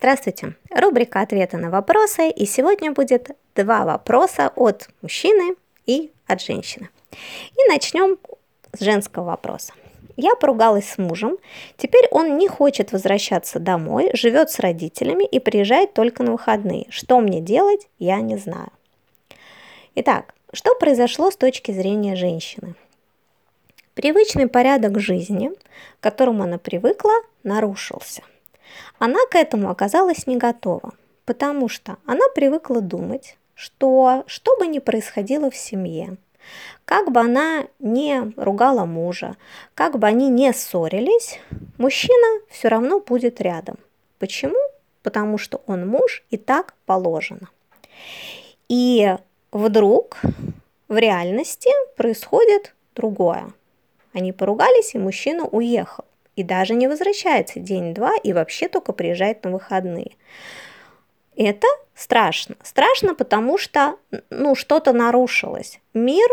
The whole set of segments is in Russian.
Здравствуйте! Рубрика «Ответы на вопросы» и сегодня будет два вопроса от мужчины и от женщины. И начнем с женского вопроса. Я поругалась с мужем, теперь он не хочет возвращаться домой, живет с родителями и приезжает только на выходные. Что мне делать, я не знаю. Итак, что произошло с точки зрения женщины? Привычный порядок жизни, к которому она привыкла, нарушился. Она к этому оказалась не готова, потому что она привыкла думать, что что бы ни происходило в семье, как бы она не ругала мужа, как бы они не ссорились, мужчина все равно будет рядом. Почему? Потому что он муж и так положено. И вдруг в реальности происходит другое. Они поругались, и мужчина уехал и даже не возвращается день-два и вообще только приезжает на выходные. Это страшно. Страшно, потому что ну, что-то нарушилось. Мир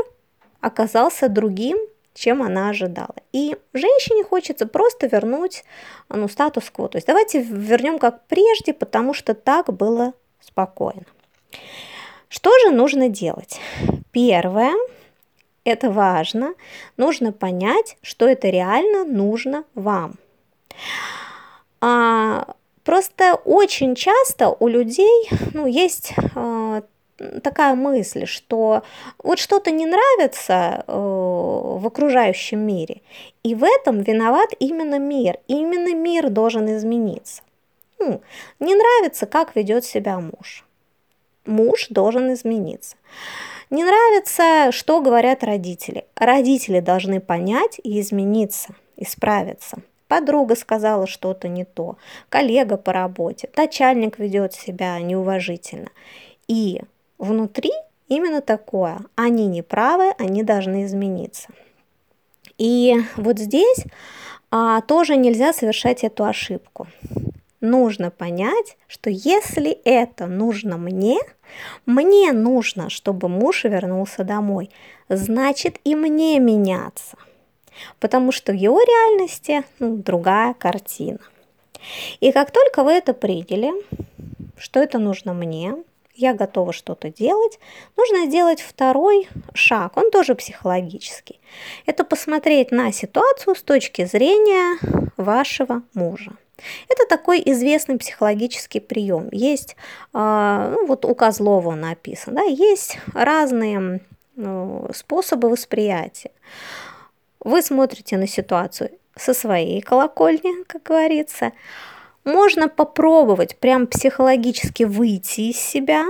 оказался другим, чем она ожидала. И женщине хочется просто вернуть ну, статус-кво. То есть давайте вернем как прежде, потому что так было спокойно. Что же нужно делать? Первое – это важно, нужно понять, что это реально нужно вам. А, просто очень часто у людей ну, есть а, такая мысль, что вот что-то не нравится э, в окружающем мире, и в этом виноват именно мир, и именно мир должен измениться. Ну, не нравится, как ведет себя муж. Муж должен измениться. Не нравится, что говорят родители. Родители должны понять и измениться, исправиться. Подруга сказала что-то не то, коллега по работе, начальник ведет себя неуважительно. И внутри именно такое. Они не правы, они должны измениться. И вот здесь а, тоже нельзя совершать эту ошибку нужно понять, что если это нужно мне, мне нужно, чтобы муж вернулся домой, значит и мне меняться. Потому что в его реальности ну, другая картина. И как только вы это приняли, что это нужно мне, я готова что-то делать, нужно сделать второй шаг, он тоже психологический. Это посмотреть на ситуацию с точки зрения вашего мужа. Это такой известный психологический прием. Есть, а, ну, вот у Козлова написано, да, есть разные ну, способы восприятия. Вы смотрите на ситуацию со своей колокольни, как говорится. Можно попробовать прям психологически выйти из себя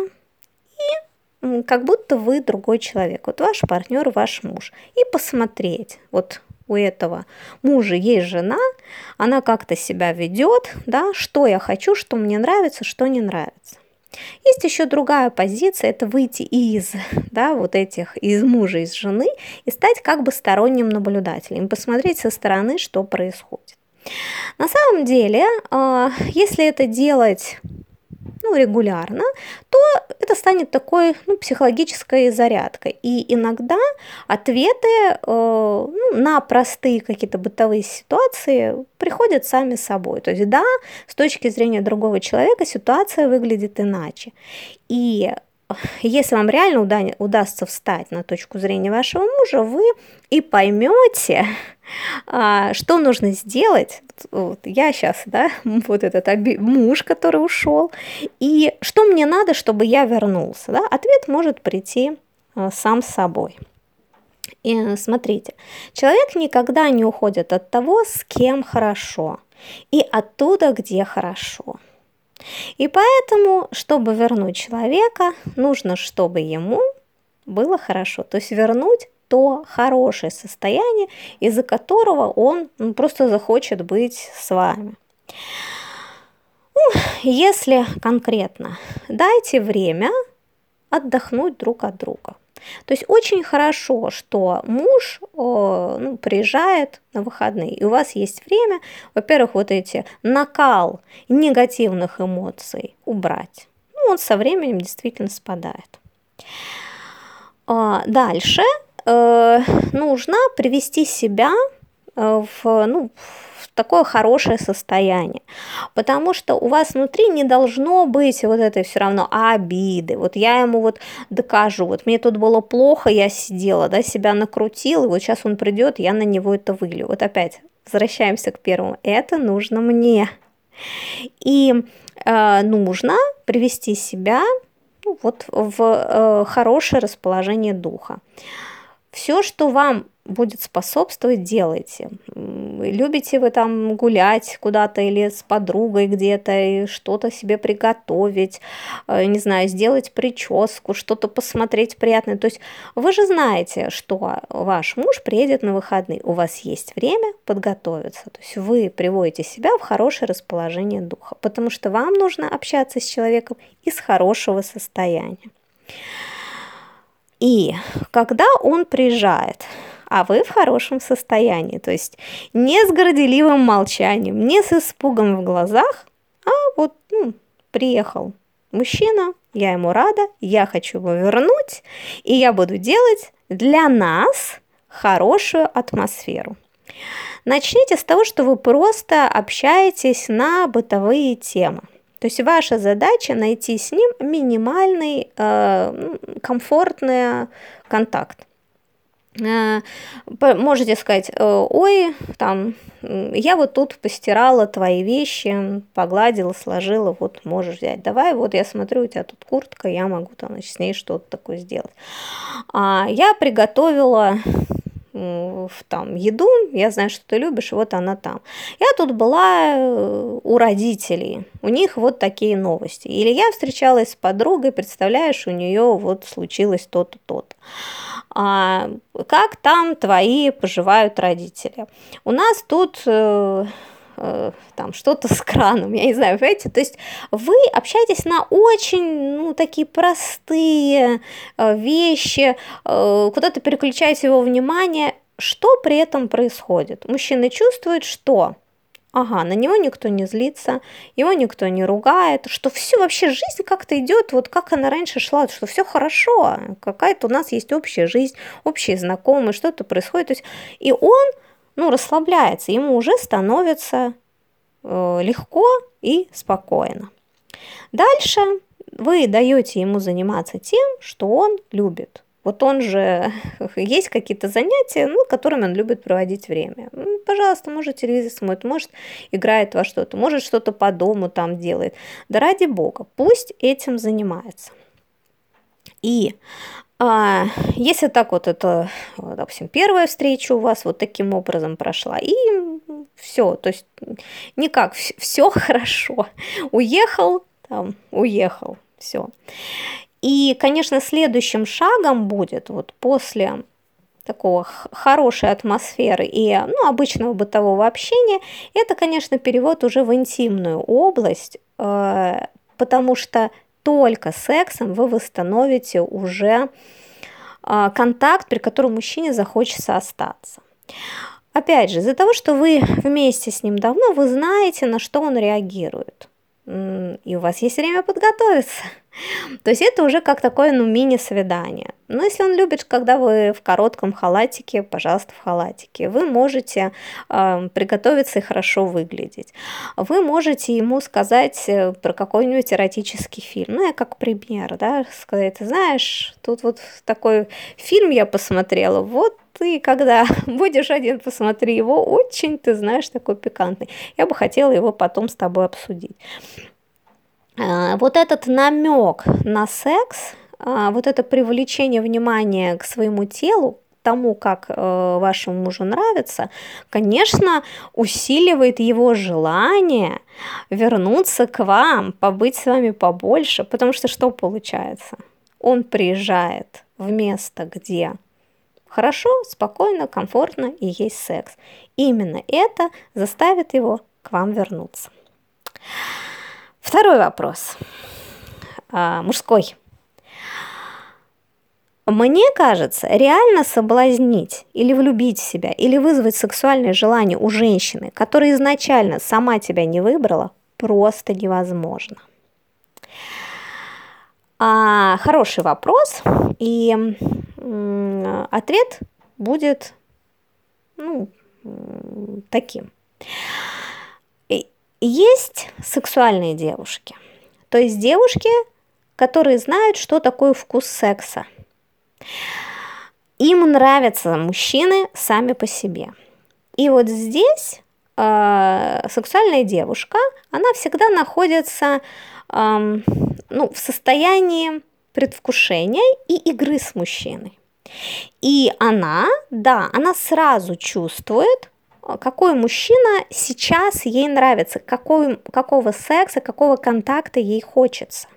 и как будто вы другой человек. Вот ваш партнер, ваш муж. И посмотреть, вот у этого мужа есть жена, она как-то себя ведет, да, что я хочу, что мне нравится, что не нравится. Есть еще другая позиция, это выйти из да, вот этих, из мужа, из жены и стать как бы сторонним наблюдателем, посмотреть со стороны, что происходит. На самом деле, а, если это делать ну, регулярно, то это станет такой ну, психологической зарядкой. И иногда ответы э, ну, на простые какие-то бытовые ситуации приходят сами собой. То есть да, с точки зрения другого человека ситуация выглядит иначе. И если вам реально уда- удастся встать на точку зрения вашего мужа, вы и поймете, а, что нужно сделать. Вот я сейчас, да, вот этот оби- муж, который ушел, и что мне надо, чтобы я вернулся. Да? Ответ может прийти а, сам собой. И смотрите, человек никогда не уходит от того, с кем хорошо, и оттуда, где хорошо. И поэтому, чтобы вернуть человека, нужно, чтобы ему было хорошо. То есть вернуть то хорошее состояние, из-за которого он ну, просто захочет быть с вами. Ну, если конкретно, дайте время отдохнуть друг от друга. То есть очень хорошо, что муж ну, приезжает на выходные, и у вас есть время, во-первых, вот эти накал негативных эмоций убрать. Ну, он со временем действительно спадает. А, дальше э, нужно привести себя э, в, ну, в такое хорошее состояние. Потому что у вас внутри не должно быть вот этой все равно обиды. Вот я ему вот докажу, вот мне тут было плохо, я сидела, да, себя накрутила, и вот сейчас он придет, я на него это вылью. Вот опять возвращаемся к первому. Это нужно мне. И э, нужно привести себя ну, вот в э, хорошее расположение духа. Все, что вам будет способствовать, делайте. Любите вы там гулять куда-то или с подругой где-то, и что-то себе приготовить, э, не знаю, сделать прическу, что-то посмотреть приятное. То есть вы же знаете, что ваш муж приедет на выходные, у вас есть время подготовиться. То есть вы приводите себя в хорошее расположение духа, потому что вам нужно общаться с человеком из хорошего состояния. И когда он приезжает, а вы в хорошем состоянии. То есть не с горделивым молчанием, не с испугом в глазах, а вот ну, приехал мужчина, я ему рада, я хочу его вернуть, и я буду делать для нас хорошую атмосферу. Начните с того, что вы просто общаетесь на бытовые темы. То есть ваша задача найти с ним минимальный э, комфортный контакт. Э, можете сказать, э, ой, там, я вот тут постирала твои вещи, погладила, сложила, вот можешь взять. Давай, вот я смотрю, у тебя тут куртка, я могу там, значит, с ней что-то такое сделать. А, я приготовила там еду, я знаю, что ты любишь, вот она там. Я тут была э, у родителей, у них вот такие новости. Или я встречалась с подругой, представляешь, у нее вот случилось то-то, то-то а, как там твои поживают родители. У нас тут э, там что-то с краном, я не знаю, понимаете, то есть вы общаетесь на очень, ну, такие простые э, вещи, э, куда-то переключаете его внимание, что при этом происходит? Мужчина чувствует, что ага, на него никто не злится, его никто не ругает, что все вообще жизнь как-то идет, вот как она раньше шла, что все хорошо, какая-то у нас есть общая жизнь, общие знакомые, что-то происходит. То есть, и он, ну, расслабляется, ему уже становится э, легко и спокойно. Дальше вы даете ему заниматься тем, что он любит. Вот он же, есть какие-то занятия, ну, которыми он любит проводить время. Пожалуйста, может телевизор смотрит, может играет во что-то, может что-то по дому там делает. Да ради бога, пусть этим занимается. И а, если так вот это, допустим, первая встреча у вас вот таким образом прошла, и все, то есть никак, все хорошо, уехал, там, уехал, все. И, конечно, следующим шагом будет вот после такого хорошей атмосферы и ну, обычного бытового общения, это, конечно, перевод уже в интимную область, э, потому что только сексом вы восстановите уже э, контакт, при котором мужчине захочется остаться. Опять же, из-за того, что вы вместе с ним давно, вы знаете, на что он реагирует. И у вас есть время подготовиться. То есть это уже как такое, ну, мини-свидание. Но если он любит, когда вы в коротком халатике, пожалуйста, в халатике. Вы можете э, приготовиться и хорошо выглядеть. Вы можете ему сказать э, про какой-нибудь эротический фильм. Ну, я как пример, да, сказать, знаешь, тут вот такой фильм я посмотрела, вот ты, когда будешь один, посмотри его, очень, ты знаешь, такой пикантный. Я бы хотела его потом с тобой обсудить. А, вот этот намек на секс, а, вот это привлечение внимания к своему телу, тому, как э, вашему мужу нравится, конечно, усиливает его желание вернуться к вам, побыть с вами побольше, потому что что получается? Он приезжает в место, где хорошо, спокойно, комфортно и есть секс. Именно это заставит его к вам вернуться. Второй вопрос. А, мужской. Мне кажется, реально соблазнить или влюбить в себя, или вызвать сексуальное желание у женщины, которая изначально сама тебя не выбрала, просто невозможно. А, хороший вопрос, и м, ответ будет ну, таким. Есть сексуальные девушки, то есть девушки, которые знают, что такое вкус секса. Им нравятся мужчины сами по себе. И вот здесь э, сексуальная девушка, она всегда находится э, ну, в состоянии предвкушения и игры с мужчиной. И она, да, она сразу чувствует, какой мужчина сейчас ей нравится, какой, какого секса, какого контакта ей хочется.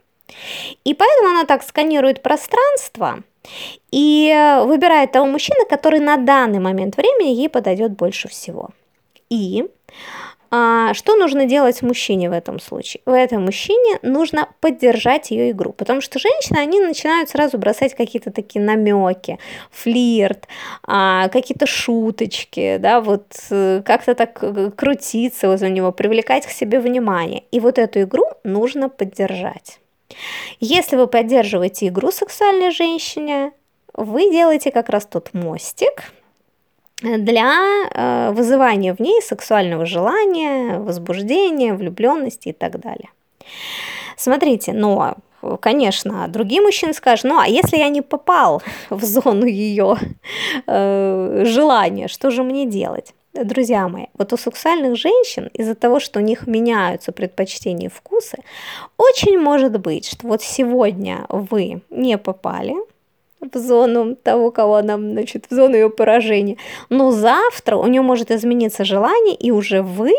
И поэтому она так сканирует пространство и выбирает того мужчину, который на данный момент времени ей подойдет больше всего. И а, что нужно делать мужчине в этом случае? В этом мужчине нужно поддержать ее игру, потому что женщины, они начинают сразу бросать какие-то такие намеки, флирт, а, какие-то шуточки, да, вот э, как-то так э, крутиться возле него, привлекать к себе внимание. И вот эту игру нужно поддержать. Если вы поддерживаете игру сексуальной женщине, вы делаете как раз тот мостик, для э, вызывания в ней сексуального желания, возбуждения, влюбленности и так далее. Смотрите, но, конечно, другие мужчины скажут, ну а если я не попал в зону ее э, желания, что же мне делать? Друзья мои, вот у сексуальных женщин из-за того, что у них меняются предпочтения и вкусы, очень может быть, что вот сегодня вы не попали в зону того, кого она, значит, в зону ее поражения. Но завтра у нее может измениться желание, и уже вы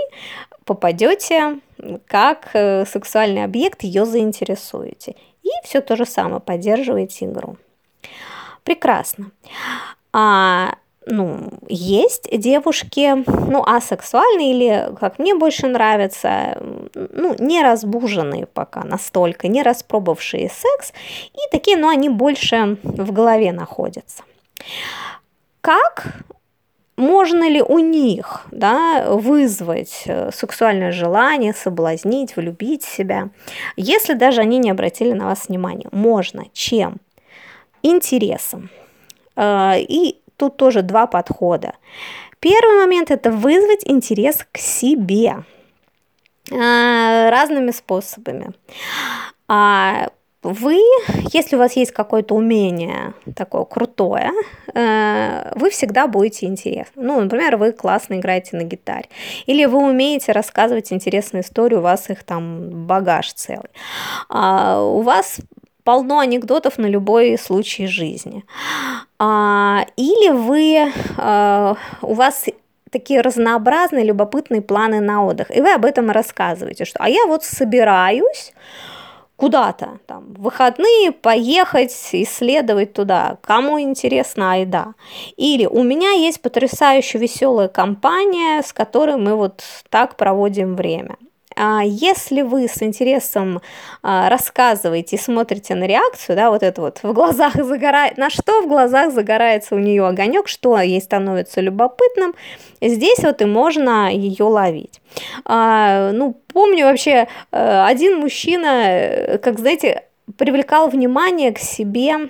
попадете как э, сексуальный объект, ее заинтересуете. И все то же самое, поддерживаете игру. Прекрасно. А ну, есть девушки, ну, асексуальные или, как мне больше нравится, ну, не разбуженные пока настолько, не распробовавшие секс, и такие, ну, они больше в голове находятся. Как можно ли у них да, вызвать э, сексуальное желание, соблазнить, влюбить себя, если даже они не обратили на вас внимания? Можно. Чем? Интересом. Э, и тут тоже два подхода. Первый момент – это вызвать интерес к себе а, разными способами. А, вы, если у вас есть какое-то умение такое крутое, э, вы всегда будете интересны. Ну, например, вы классно играете на гитаре. Или вы умеете рассказывать интересные истории, у вас их там багаж целый. А, у вас полно анекдотов на любой случай жизни. А, или вы, а, у вас такие разнообразные, любопытные планы на отдых, и вы об этом рассказываете, что а я вот собираюсь куда-то, там, в выходные поехать, исследовать туда, кому интересно, айда. Или у меня есть потрясающе веселая компания, с которой мы вот так проводим время. А если вы с интересом а, рассказываете и смотрите на реакцию, да, вот это вот в глазах загорает, на что в глазах загорается у нее огонек, что ей становится любопытным, здесь вот и можно ее ловить. А, ну, помню вообще, э, один мужчина, э, как знаете, привлекал внимание к себе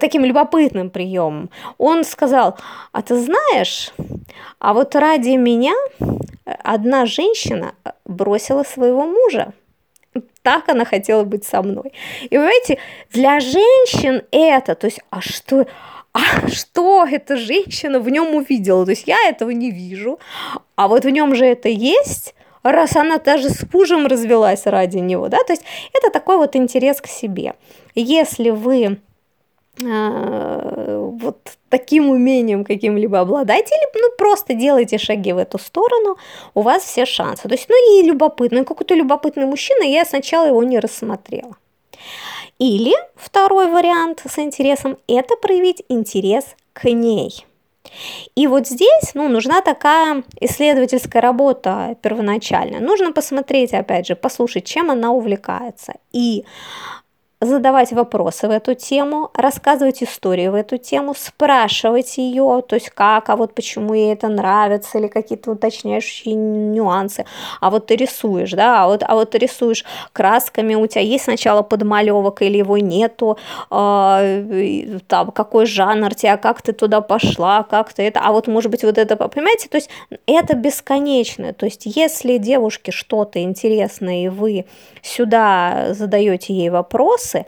таким любопытным приемом. Он сказал, а ты знаешь, а вот ради меня одна женщина бросила своего мужа. Так она хотела быть со мной. И вы понимаете, для женщин это, то есть, а что, а что эта женщина в нем увидела? То есть я этого не вижу, а вот в нем же это есть, раз она даже с мужем развелась ради него, да, то есть это такой вот интерес к себе. Если вы вот таким умением каким-либо обладаете, или ну, просто делаете шаги в эту сторону, у вас все шансы. То есть, ну и любопытный, какой-то любопытный мужчина, я сначала его не рассмотрела. Или второй вариант с интересом – это проявить интерес к ней. И вот здесь ну, нужна такая исследовательская работа первоначальная. Нужно посмотреть, опять же, послушать, чем она увлекается. И задавать вопросы в эту тему, рассказывать историю в эту тему, спрашивать ее, то есть как, а вот почему ей это нравится, или какие-то уточняющие нюансы. А вот ты рисуешь, да, а вот, а вот ты рисуешь красками, у тебя есть сначала подмалевок или его нету, э, там, какой жанр тебя, как ты туда пошла, как ты это, а вот может быть вот это, понимаете, то есть это бесконечно, то есть если девушке что-то интересно, и вы сюда задаете ей вопросы,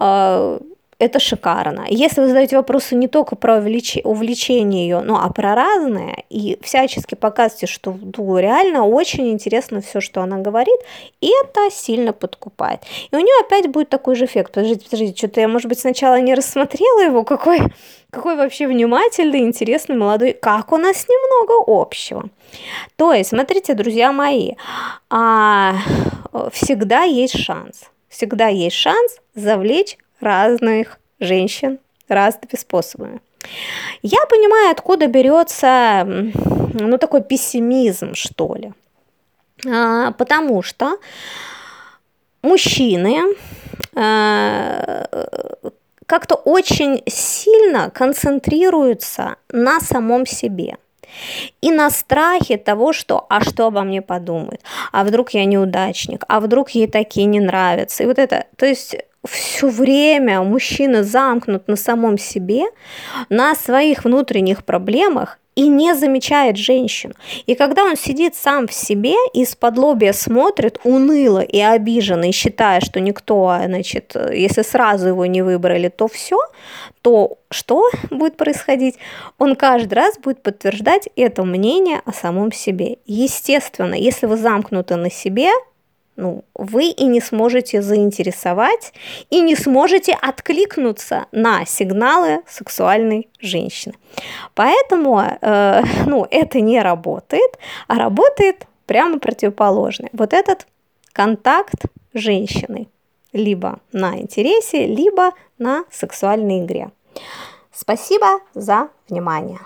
э, это шикарно. Если вы задаете вопросы не только про увлечение ее, ну, а про разное, и всячески показываете, что ну, реально очень интересно все, что она говорит, это сильно подкупает. И у нее опять будет такой же эффект. Подождите, подождите, что-то я, может быть, сначала не рассмотрела его, какой, какой вообще внимательный, интересный, молодой, как у нас немного общего. То есть, смотрите, друзья мои, а, всегда есть шанс. Всегда есть шанс завлечь разных женщин разными способами. Я понимаю, откуда берется, ну, такой пессимизм, что ли. А, потому что мужчины а, как-то очень сильно концентрируются на самом себе – и на страхе того, что «а что обо мне подумают? А вдруг я неудачник? А вдруг ей такие не нравятся?» И вот это, то есть все время мужчина замкнут на самом себе, на своих внутренних проблемах и не замечает женщину. И когда он сидит сам в себе и из-под лобия смотрит уныло и обиженно, и считая, что никто, значит, если сразу его не выбрали, то все, то что будет происходить? Он каждый раз будет подтверждать это мнение о самом себе. Естественно, если вы замкнуты на себе, ну, вы и не сможете заинтересовать, и не сможете откликнуться на сигналы сексуальной женщины. Поэтому, э, ну, это не работает, а работает прямо противоположное. Вот этот контакт женщины либо на интересе, либо на сексуальной игре. Спасибо за внимание.